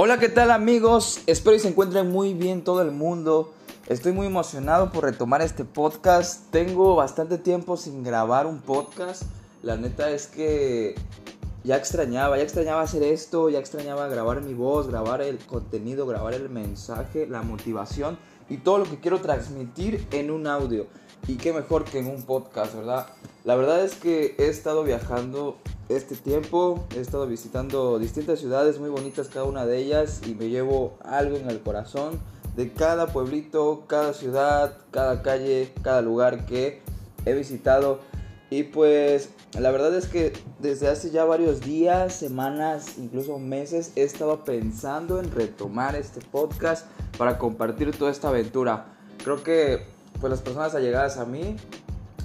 Hola, ¿qué tal amigos? Espero que se encuentren muy bien todo el mundo. Estoy muy emocionado por retomar este podcast. Tengo bastante tiempo sin grabar un podcast. La neta es que ya extrañaba, ya extrañaba hacer esto, ya extrañaba grabar mi voz, grabar el contenido, grabar el mensaje, la motivación y todo lo que quiero transmitir en un audio. Y qué mejor que en un podcast, ¿verdad? La verdad es que he estado viajando este tiempo. He estado visitando distintas ciudades muy bonitas cada una de ellas y me llevo algo en el corazón de cada pueblito, cada ciudad, cada calle, cada lugar que he visitado. Y pues la verdad es que desde hace ya varios días, semanas, incluso meses he estado pensando en retomar este podcast para compartir toda esta aventura. Creo que pues las personas allegadas a mí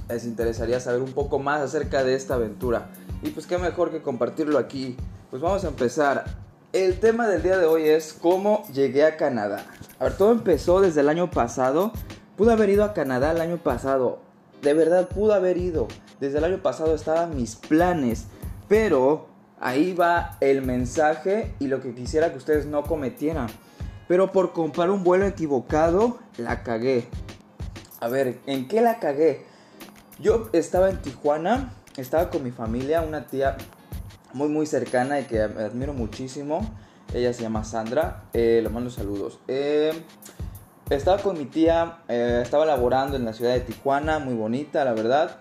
les interesaría saber un poco más acerca de esta aventura. Y pues qué mejor que compartirlo aquí. Pues vamos a empezar. El tema del día de hoy es cómo llegué a Canadá. A ver, todo empezó desde el año pasado. Pude haber ido a Canadá el año pasado. De verdad, pude haber ido. Desde el año pasado estaban mis planes. Pero ahí va el mensaje y lo que quisiera que ustedes no cometieran. Pero por comprar un vuelo equivocado, la cagué. A ver, ¿en qué la cagué? Yo estaba en Tijuana estaba con mi familia, una tía muy muy cercana y que admiro muchísimo. Ella se llama Sandra, eh, le mando saludos. Eh, estaba con mi tía, eh, estaba laborando en la ciudad de Tijuana, muy bonita, la verdad.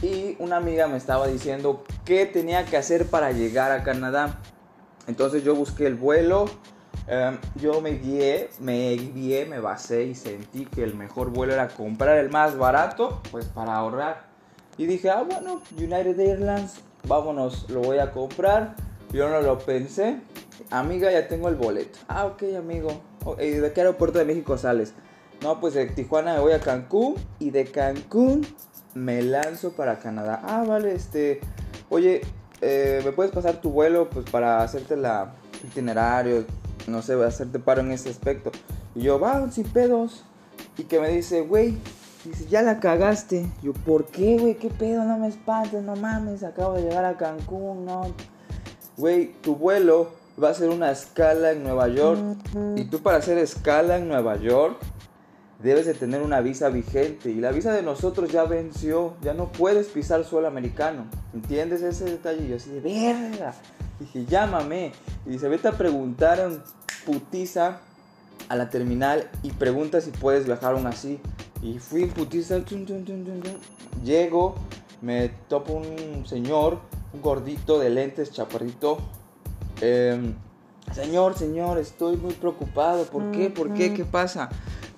Y una amiga me estaba diciendo qué tenía que hacer para llegar a Canadá. Entonces yo busqué el vuelo, em, yo me guié, me guié, me basé y sentí que el mejor vuelo era comprar el más barato, pues para ahorrar. Y dije, ah, bueno, United Airlines, vámonos, lo voy a comprar. Yo no lo pensé. Amiga, ya tengo el boleto. Ah, ok, amigo. ¿Y de qué aeropuerto de México sales? No, pues de Tijuana me voy a Cancún y de Cancún me lanzo para Canadá. Ah, vale, este. Oye, eh, ¿me puedes pasar tu vuelo pues para hacerte la itinerario? No sé, hacerte paro en ese aspecto. Y yo, va, sin pedos. Y que me dice, güey, Dice, ya la cagaste. Yo, ¿por qué, güey? ¿Qué pedo? No me espantes, no mames. Acabo de llegar a Cancún, no. Güey, tu vuelo va a ser una escala en Nueva York. Y tú para hacer escala en Nueva York debes de tener una visa vigente. Y la visa de nosotros ya venció. Ya no puedes pisar suelo americano. ¿Entiendes ese detalle? Y yo así de verga. Dije, llámame. Y dice, vete a preguntar en putiza a la terminal y pregunta si puedes viajar aún así. Y fui putiza, llego, me topo un señor, un gordito de lentes, chaparrito. Em, señor, señor, estoy muy preocupado. ¿Por qué? ¿Por qué? ¿Qué pasa?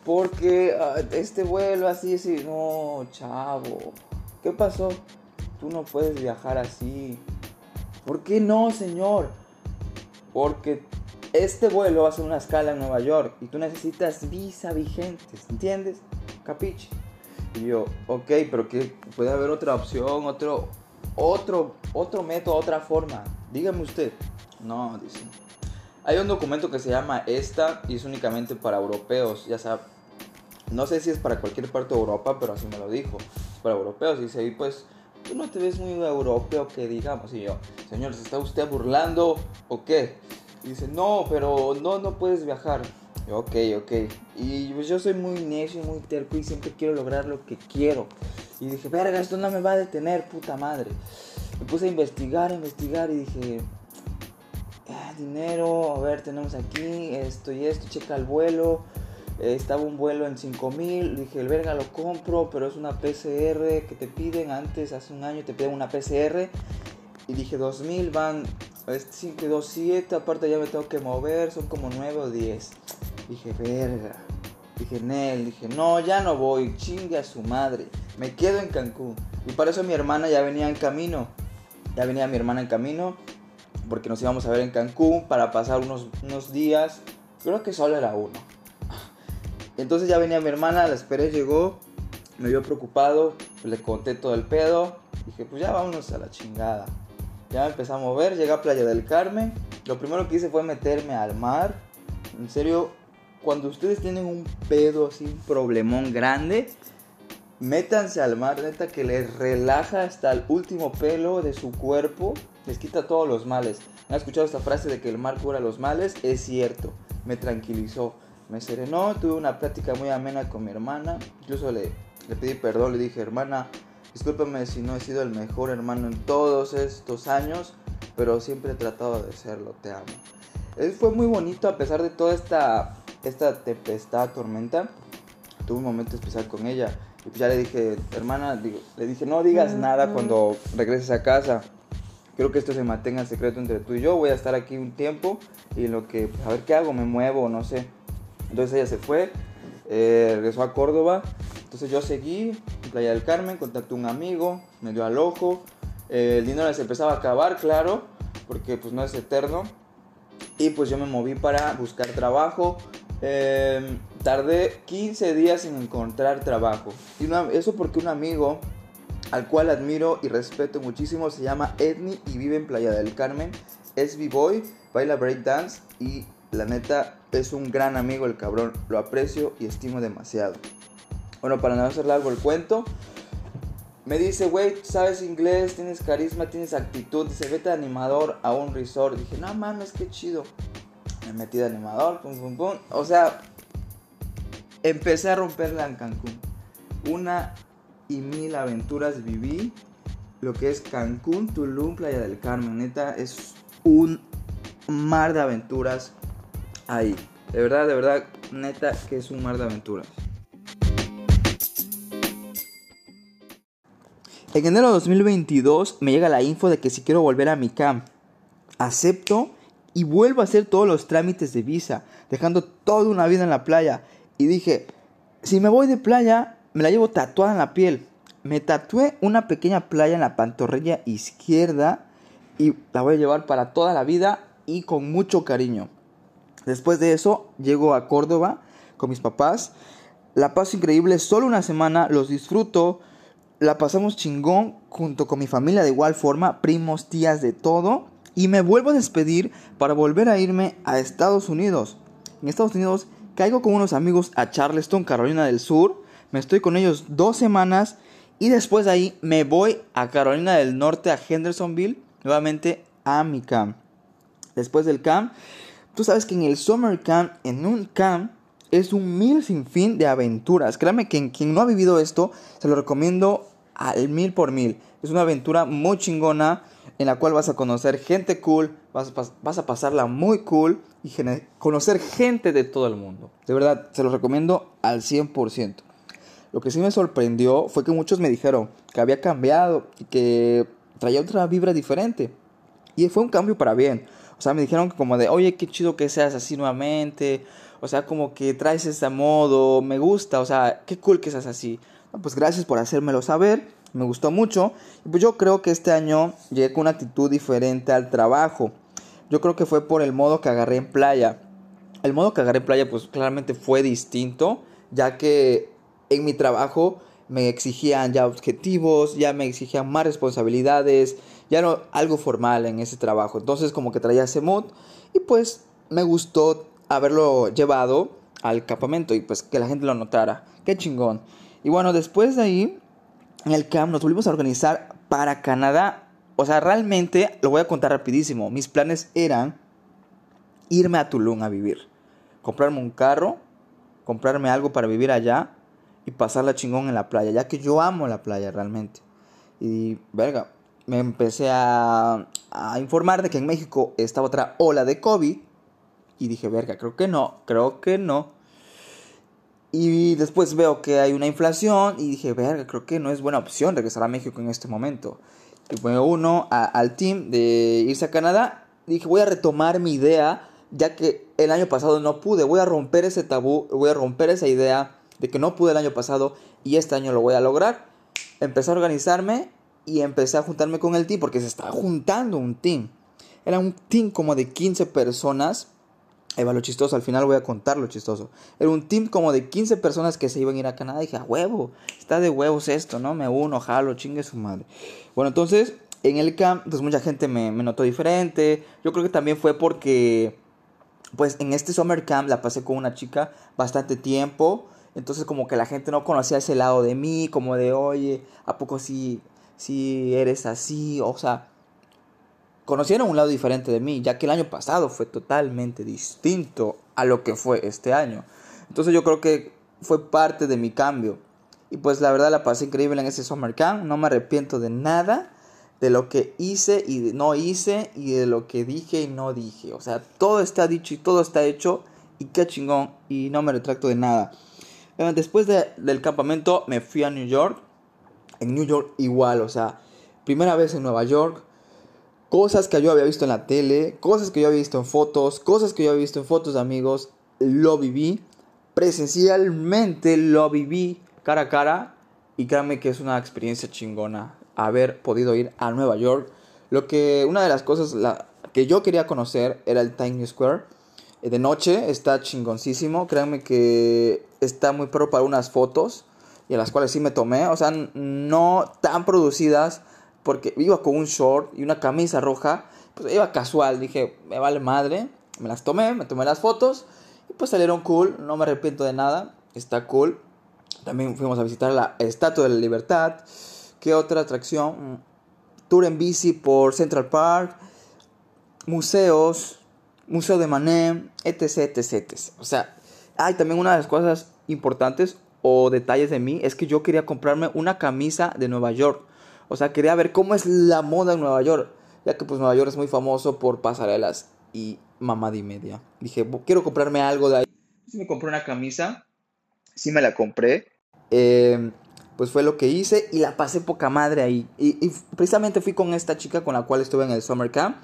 Porque ah, este vuelo así, así. No, chavo. ¿Qué pasó? Tú no puedes viajar así. ¿Por qué no, señor? Porque este vuelo va a ser una escala en Nueva York y tú necesitas visa vigentes, ¿entiendes? Capiche. Y yo, ok, pero que puede haber otra opción, otro, otro, otro método, otra forma. Dígame usted. No, dice. Hay un documento que se llama ESTA y es únicamente para europeos, ya sabe. No sé si es para cualquier parte de Europa, pero así me lo dijo. para europeos. Dice, y pues, tú no te ves muy europeo que digamos. Y yo, señor, ¿se está usted burlando o qué? Y dice, no, pero no, no puedes viajar. Ok, ok. Y pues yo soy muy necio, muy terco y siempre quiero lograr lo que quiero. Y dije, verga, esto no me va a detener, puta madre. Me puse a investigar, investigar y dije, ah, dinero, a ver, tenemos aquí esto y esto, checa el vuelo. Eh, estaba un vuelo en 5000, dije, el verga lo compro, pero es una PCR que te piden antes, hace un año te piden una PCR. Y dije, 2000 van, este 5 2, 7, aparte ya me tengo que mover, son como 9 o 10. Dije, verga. Dije, Nel, dije, no, ya no voy, chingue a su madre. Me quedo en Cancún. Y para eso mi hermana ya venía en camino. Ya venía mi hermana en camino. Porque nos íbamos a ver en Cancún para pasar unos, unos días. Creo que solo era uno. Entonces ya venía mi hermana, la esperé, llegó. Me vio preocupado. Le conté todo el pedo. Dije, pues ya vámonos a la chingada. Ya empezamos a mover. Llegué a Playa del Carmen. Lo primero que hice fue meterme al mar. En serio, cuando ustedes tienen un pedo así, un problemón grande, métanse al mar, neta, que les relaja hasta el último pelo de su cuerpo, les quita todos los males. ¿Han escuchado esta frase de que el mar cura los males? Es cierto, me tranquilizó, me serenó, tuve una plática muy amena con mi hermana, incluso le, le pedí perdón, le dije, hermana, discúlpame si no he sido el mejor hermano en todos estos años, pero siempre he tratado de serlo, te amo. fue muy bonito a pesar de toda esta, esta tempestad, tormenta. Tuve un momento especial con ella. Y pues ya le dije, hermana, le dije, no digas nada cuando regreses a casa. Creo que esto se mantenga en secreto entre tú y yo. Voy a estar aquí un tiempo y lo que, pues, a ver qué hago, me muevo, no sé. Entonces ella se fue, eh, regresó a Córdoba. Entonces yo seguí Playa del Carmen, contacté un amigo, me dio al ojo. Eh, el dinero se empezaba a acabar, claro, porque pues no es eterno. Y pues yo me moví para buscar trabajo. Em, tardé 15 días en encontrar trabajo. Y eso porque un amigo al cual admiro y respeto muchísimo se llama Edney y vive en Playa del Carmen. Es b-boy, baila breakdance y la neta es un gran amigo el cabrón. Lo aprecio y estimo demasiado. Bueno, para no hacer largo el cuento, me dice, güey, sabes inglés, tienes carisma, tienes actitud. Dice, vete de animador a un resort. Dije, no mames, qué chido. Me metí de animador, pum, pum, pum. O sea, empecé a romperla en Cancún. Una y mil aventuras viví. Lo que es Cancún, Tulum, Playa del Carmen. Neta, es un mar de aventuras ahí. De verdad, de verdad, neta, que es un mar de aventuras. En enero de 2022 me llega la info de que si quiero volver a mi camp, acepto y vuelvo a hacer todos los trámites de visa, dejando toda una vida en la playa. Y dije, si me voy de playa, me la llevo tatuada en la piel. Me tatué una pequeña playa en la pantorrilla izquierda y la voy a llevar para toda la vida y con mucho cariño. Después de eso, llego a Córdoba con mis papás. La paso increíble, solo una semana, los disfruto la pasamos chingón junto con mi familia de igual forma, primos, tías, de todo. Y me vuelvo a despedir para volver a irme a Estados Unidos. En Estados Unidos caigo con unos amigos a Charleston, Carolina del Sur. Me estoy con ellos dos semanas. Y después de ahí me voy a Carolina del Norte, a Hendersonville, nuevamente a mi camp. Después del camp, tú sabes que en el summer camp, en un camp, es un mil sin fin de aventuras. Créame que quien no ha vivido esto, se lo recomiendo al mil por mil. Es una aventura muy chingona en la cual vas a conocer gente cool, vas a, pasarla muy cool y conocer gente de todo el mundo. De verdad, se lo recomiendo al 100%. Lo que sí me sorprendió fue que muchos me dijeron que había cambiado y que traía otra vibra diferente. Y fue un cambio para bien. O sea, me dijeron como de, oye, qué chido que seas así nuevamente. O sea, como que traes ese modo, me gusta, o sea, qué cool que seas así. Pues gracias por hacérmelo saber, me gustó mucho. Pues yo creo que este año llegué con una actitud diferente al trabajo. Yo creo que fue por el modo que agarré en playa. El modo que agarré en playa pues claramente fue distinto, ya que en mi trabajo me exigían ya objetivos, ya me exigían más responsabilidades, ya no algo formal en ese trabajo. Entonces como que traía ese mood y pues me gustó haberlo llevado al campamento y pues que la gente lo notara. Qué chingón. Y bueno, después de ahí, en el camp nos volvimos a organizar para Canadá. O sea, realmente lo voy a contar rapidísimo. Mis planes eran irme a Tulum a vivir. Comprarme un carro, comprarme algo para vivir allá y pasarla chingón en la playa, ya que yo amo la playa realmente. Y, verga, me empecé a, a informar de que en México estaba otra ola de COVID y dije, verga, creo que no, creo que no. Y después veo que hay una inflación y dije, verga, creo que no es buena opción regresar a México en este momento. Y me uno al team de irse a Canadá. dije, voy a retomar mi idea, ya que el año pasado no pude. Voy a romper ese tabú, voy a romper esa idea de que no pude el año pasado y este año lo voy a lograr. Empecé a organizarme y empecé a juntarme con el team porque se estaba juntando un team. Era un team como de 15 personas Ahí va lo chistoso, al final voy a contar lo chistoso. Era un team como de 15 personas que se iban a ir a Canadá. Y dije, a huevo, está de huevos esto, ¿no? Me uno, jalo, chingue su madre. Bueno, entonces, en el camp, pues mucha gente me, notó diferente. Yo creo que también fue porque, pues en este summer camp la pasé con una chica bastante tiempo. Entonces como que la gente no conocía ese lado de mí, como de, oye, ¿a poco si, si eres así? O sea, conocieron un lado diferente de mí, ya que el año pasado fue totalmente distinto a lo que fue este año. Entonces yo creo que fue parte de mi cambio. Y pues la verdad la pasé increíble en ese Summer Camp, no me arrepiento de nada de lo que hice y no hice y de lo que dije y no dije. O sea, todo está dicho y todo está hecho y qué chingón y no me retracto de nada. Después del campamento me fui a New York. En New York igual, o sea, primera vez en Nueva York. Cosas que yo había visto en la tele, cosas que yo había visto en fotos, cosas que yo había visto en fotos de amigos, lo viví. Presencialmente lo viví cara a cara y créanme que es una experiencia chingona haber podido ir a Nueva York. Lo que una de las cosas que yo quería conocer era el Times Square. Eh, de noche está chingoncísimo. Créanme que está muy pro para unas fotos y a las cuales sí me tomé. O sea, no tan producidas porque iba con un short y una camisa roja. Pues iba casual. Dije, me vale madre. Me las tomé, me tomé las fotos y pues salieron cool. No me arrepiento de nada. Está cool. También fuimos a visitar la Estatua de la Libertad. ¿Qué otra atracción? Tour en bici por Central Park. Museos. Museo de Mané. Etc, etc, etc. O sea, hay también una de las cosas importantes o detalles de mí es que yo quería comprarme una camisa de Nueva York. O sea, quería ver cómo es la moda en Nueva York. Ya que pues Nueva York es muy famoso por pasarelas y mamada y media. Dije, quiero comprarme algo de ahí. Sí me compré una camisa. Sí me la compré. Em, pues fue lo que hice y la pasé poca madre ahí. Y, precisamente fui con esta chica con la cual estuve en el Summer Camp.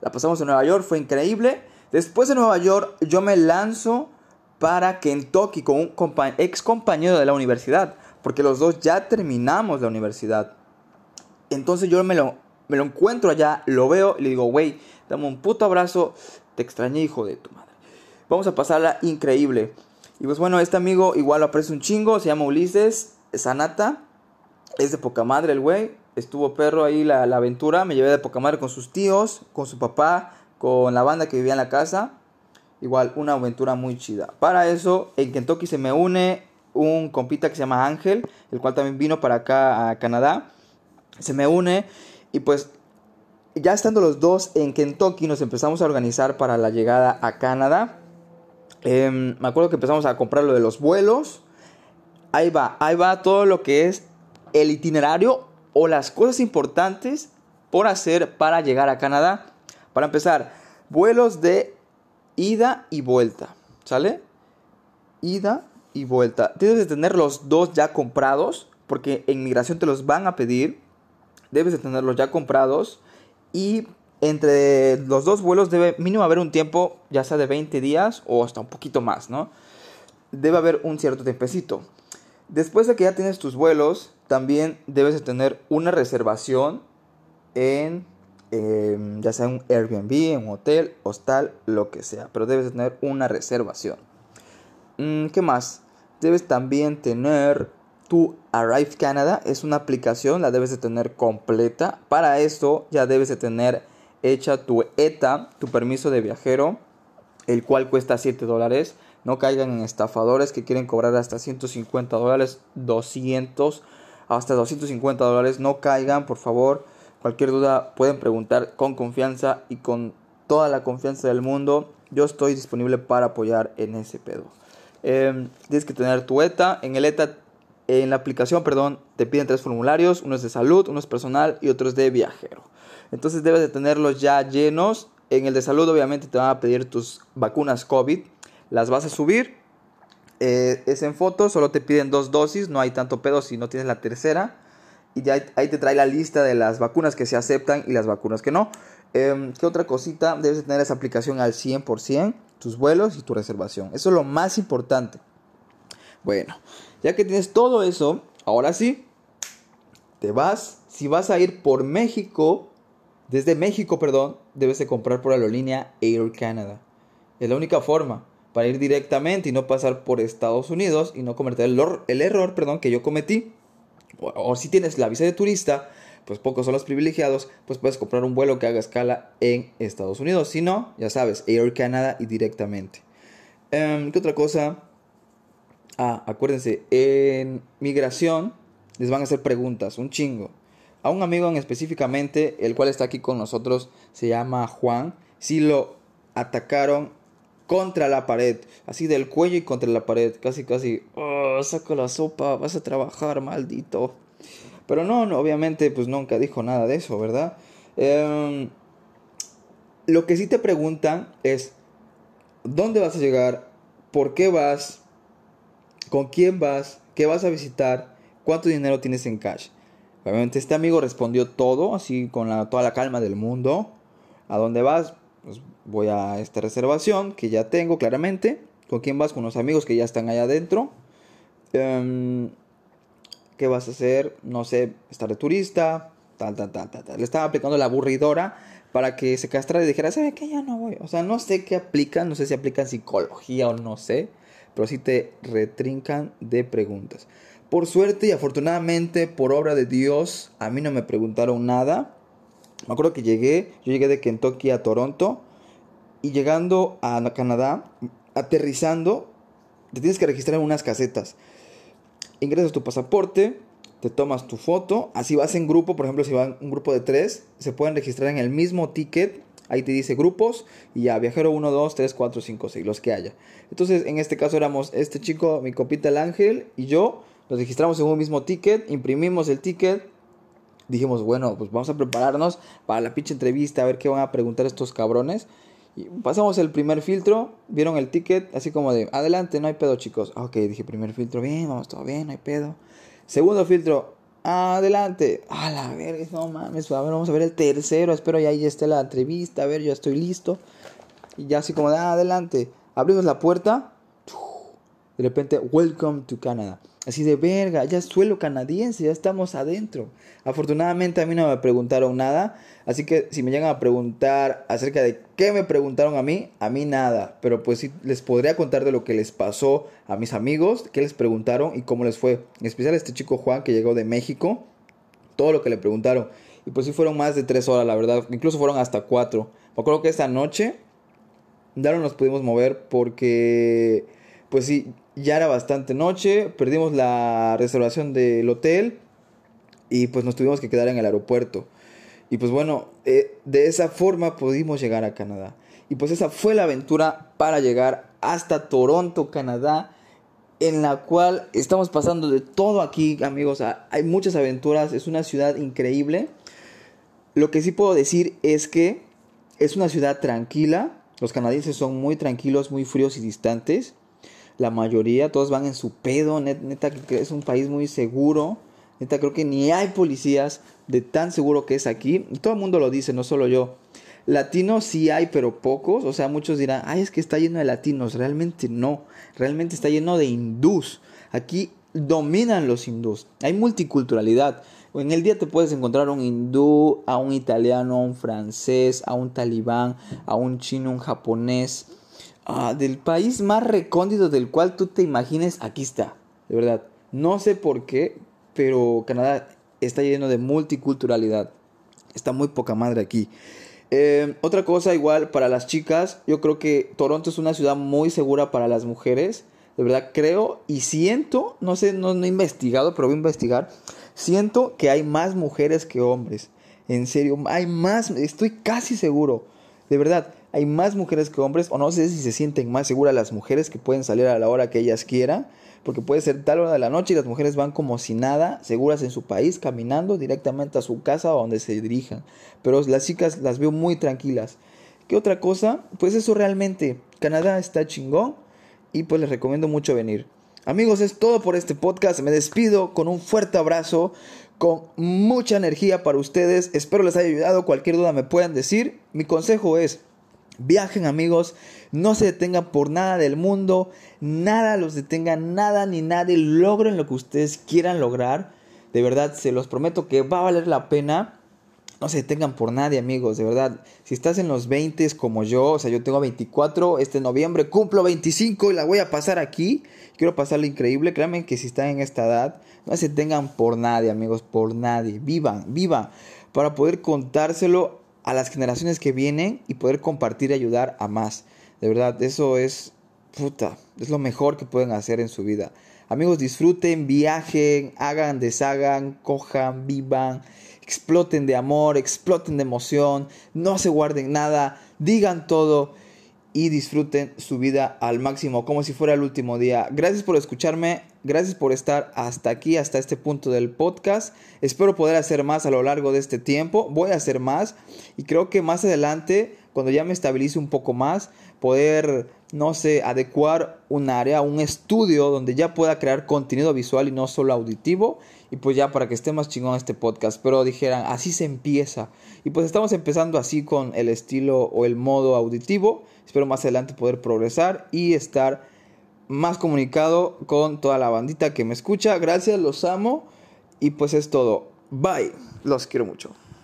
La pasamos en Nueva York, fue increíble. Después de Nueva York yo me lanzo para Kentucky con un ex compañero de la universidad. Porque los dos ya terminamos la universidad. Entonces yo me lo, me lo encuentro allá, lo veo y le digo, wey, dame un puto abrazo. Te extrañé, hijo de tu madre. Vamos a pasarla increíble. Y pues bueno, este amigo igual lo aprecio un chingo, se llama Ulises Sanata. Es de poca madre el güey. Estuvo perro ahí la, la, aventura. Me llevé de poca madre con sus tíos, con su papá, con la banda que vivía en la casa. Igual, una aventura muy chida. Para eso, en Kentucky se me une un compita que se llama Ángel, el cual también vino para acá a Canadá. Se me une y pues ya estando los dos en Kentucky nos empezamos a organizar para la llegada a Canadá. Em, me acuerdo que empezamos a comprar lo de los vuelos. Ahí va, ahí va todo lo que es el itinerario o las cosas importantes por hacer para llegar a Canadá. Para empezar, vuelos de ida y vuelta, ¿sale? Ida y vuelta. Tienes que tener los dos ya comprados, porque en migración te los van a pedir. Debes de tenerlos ya comprados y entre los dos vuelos debe mínimo haber un tiempo, ya sea de 20 días o hasta un poquito más, ¿no? Debe haber un cierto tiempecito. Después de que ya tienes tus vuelos, también debes de tener una reservación en, em, ya sea un Airbnb, un hotel, hostal, lo que sea. Pero debes de tener una reservación. Mm, ¿Qué más? Debes también tener tu Arrive Canada. Es una aplicación, la debes de tener completa. Para esto ya debes de tener hecha tu ETA, tu permiso de viajero, el cual cuesta 7 dólares. No caigan en estafadores que quieren cobrar hasta 150 dólares, 200, hasta 250 dólares. No caigan, por favor. Cualquier duda pueden preguntar con confianza y con toda la confianza del mundo. Yo estoy disponible para apoyar en ese pedo. Em, tienes que tener tu ETA. En el ETA, en la aplicación, perdón, te piden tres formularios. Uno es de salud, uno es personal y otro es de viajero. Entonces debes de tenerlos ya llenos. En el de salud obviamente te van a pedir tus vacunas COVID. Las vas a subir. Eh, es en foto, solo te piden dos dosis. No hay tanto pedo si no tienes la tercera. Y ya ahí te trae la lista de las vacunas que se aceptan y las vacunas que no. Em, ¿Qué otra cosita? Debes de tener esa aplicación al 100%, tus vuelos y tu reservación. Eso es lo más importante. Bueno, ya que tienes todo eso, ahora sí, te vas. Si vas a ir por México, desde México, perdón, debes de comprar por la aerolínea Air Canada. Es la única forma para ir directamente y no pasar por Estados Unidos y no cometer el, error perdón, que yo cometí. O, si tienes la visa de turista, pues pocos son los privilegiados, pues puedes comprar un vuelo que haga escala en Estados Unidos. Si no, ya sabes, Air Canada y directamente. Em, ¿Qué otra cosa? Ah, acuérdense, en migración les van a hacer preguntas, un chingo. A un amigo en específicamente, el cual está aquí con nosotros, se llama Juan. Si lo atacaron contra la pared, así del cuello y contra la pared, casi casi, oh, saca la sopa, vas a trabajar, maldito. Pero no, no, obviamente, pues nunca dijo nada de eso, ¿verdad? Em, lo que sí te preguntan es, ¿dónde vas a llegar? ¿Por qué vas? ¿Con quién vas? ¿Qué vas a visitar? ¿Cuánto dinero tienes en cash? Obviamente este amigo respondió todo, así con toda la calma del mundo. ¿A dónde vas? Pues voy a esta reservación que ya tengo claramente. ¿Con quién vas? Con los amigos que ya están allá adentro. Em, ¿Qué vas a hacer? No sé, estar de turista, tal, tal, tal, tal, Le estaba aplicando la aburridora para que se castrara y dijera, ¿sabe qué? Ya no voy. O sea, no sé qué aplican, no sé si aplican psicología o no sé, pero sí te retrincan de preguntas. Por suerte y afortunadamente, por obra de Dios, a mí no me preguntaron nada. Me acuerdo que llegué, yo llegué de Kentucky a Toronto y llegando a Canadá, aterrizando, te tienes que registrar en unas casetas. Ingresas tu pasaporte, te tomas tu foto, así vas en grupo, por ejemplo, si van un grupo de tres, se pueden registrar en el mismo ticket, ahí te dice grupos y ya, viajero 1, 2, 3, 4, 5, 6, los que haya. Entonces, en este caso éramos este chico, mi copita el ángel y yo, nos registramos en un mismo ticket, imprimimos el ticket, dijimos, bueno, pues vamos a prepararnos para la pinche entrevista, a ver qué van a preguntar estos cabrones. Y pasamos el primer filtro, vieron el ticket, así como de, adelante, no hay pedo, chicos. Ah, ok, dije, primer filtro, bien, vamos, todo bien, no hay pedo. Segundo filtro, adelante. A la verga, no mames, vamos a ver el tercero, espero ya ahí esté la entrevista, a ver, ya estoy listo. Y ya así como de, adelante. Abrimos la puerta, de repente, welcome to Canada. Así de verga, ya es suelo canadiense, ya estamos adentro. Afortunadamente a mí no me preguntaron nada, así que si me llegan a preguntar acerca de qué me preguntaron a mí, a mí nada. Pero pues sí les podría contar de lo que les pasó a mis amigos, qué les preguntaron y cómo les fue. En especial a este chico Juan que llegó de México, todo lo que le preguntaron. Y pues sí fueron más de tres horas, la verdad, incluso fueron hasta cuatro. Me acuerdo que esa noche ya no nos pudimos mover porque pues sí, ya era bastante noche, perdimos la reservación del hotel y pues nos tuvimos que quedar en el aeropuerto. Y pues bueno, eh, de esa forma pudimos llegar a Canadá. Y pues esa fue la aventura para llegar hasta Toronto, Canadá, en la cual estamos pasando de todo aquí, amigos. Ah, hay muchas aventuras, es una ciudad increíble. Lo que sí puedo decir es que es una ciudad tranquila. Los canadienses son muy tranquilos, muy fríos y distantes la mayoría, todos van en su pedo, neta, que es un país muy seguro, neta creo que ni hay policías de tan seguro que es aquí, todo el mundo lo dice, no solo yo. Latinos sí hay, pero pocos, o sea, muchos dirán, ay, es que está lleno de latinos, realmente no, realmente está lleno de hindús, aquí dominan los hindús, hay multiculturalidad. En el día te puedes encontrar un hindú, a un italiano, a un francés, a un talibán, a un chino, un japonés, Ah, del país más recóndito del cual tú te imagines, aquí está. De verdad. No sé por qué, pero Canadá está lleno de multiculturalidad. Está muy poca madre aquí. Eh, otra cosa igual para las chicas, yo creo que Toronto es una ciudad muy segura para las mujeres. De verdad creo y siento, no sé, no, no he investigado, pero voy a investigar. Siento que hay más mujeres que hombres. En serio, hay más, estoy casi seguro. De verdad, hay más mujeres que hombres, o no sé si se sienten más seguras las mujeres que pueden salir a la hora que ellas quieran, porque puede ser tal hora de la noche y las mujeres van como si nada, seguras en su país, caminando directamente a su casa o donde se dirijan. Pero las chicas las veo muy tranquilas. ¿Qué otra cosa? Pues eso realmente, Canadá está chingón y pues les recomiendo mucho venir. Amigos, es todo por este podcast. Me despido con un fuerte abrazo, con mucha energía para ustedes. Espero les haya ayudado. Cualquier duda me puedan decir. Mi consejo es Viajen amigos, no se detengan por nada del mundo, nada los detenga, nada ni nadie, logren lo que ustedes quieran lograr. De verdad, se los prometo que va a valer la pena. No se detengan por nadie, amigos, de verdad. Si estás en los 20 como yo, o sea, yo tengo 24, este noviembre cumplo 25 y la voy a pasar aquí. Quiero pasarlo increíble. Créanme que si están en esta edad, no se detengan por nadie, amigos, por nadie. Vivan, vivan para poder contárselo a las generaciones que vienen y poder compartir y ayudar a más. De verdad, eso es puta, es lo mejor que pueden hacer en su vida. Amigos, disfruten, viajen, hagan, deshagan, cojan, vivan, exploten de amor, exploten de emoción, no se guarden nada, digan todo y disfruten su vida al máximo, como si fuera el último día. Gracias por escucharme, gracias por estar hasta aquí, hasta este punto del podcast. Espero poder hacer más a lo largo de este tiempo. Voy a hacer más y creo que más adelante, cuando ya me estabilice un poco más, poder, no sé, adecuar un área, un estudio donde ya pueda crear contenido visual y no solo auditivo. Y pues ya para que esté más chingón este podcast. Pero dijeran, así se empieza. Y pues estamos empezando así con el estilo o el modo auditivo. Espero más adelante poder progresar y estar más comunicado con toda la bandita que me escucha. Gracias, los amo. Y pues es todo. Bye. Los quiero mucho.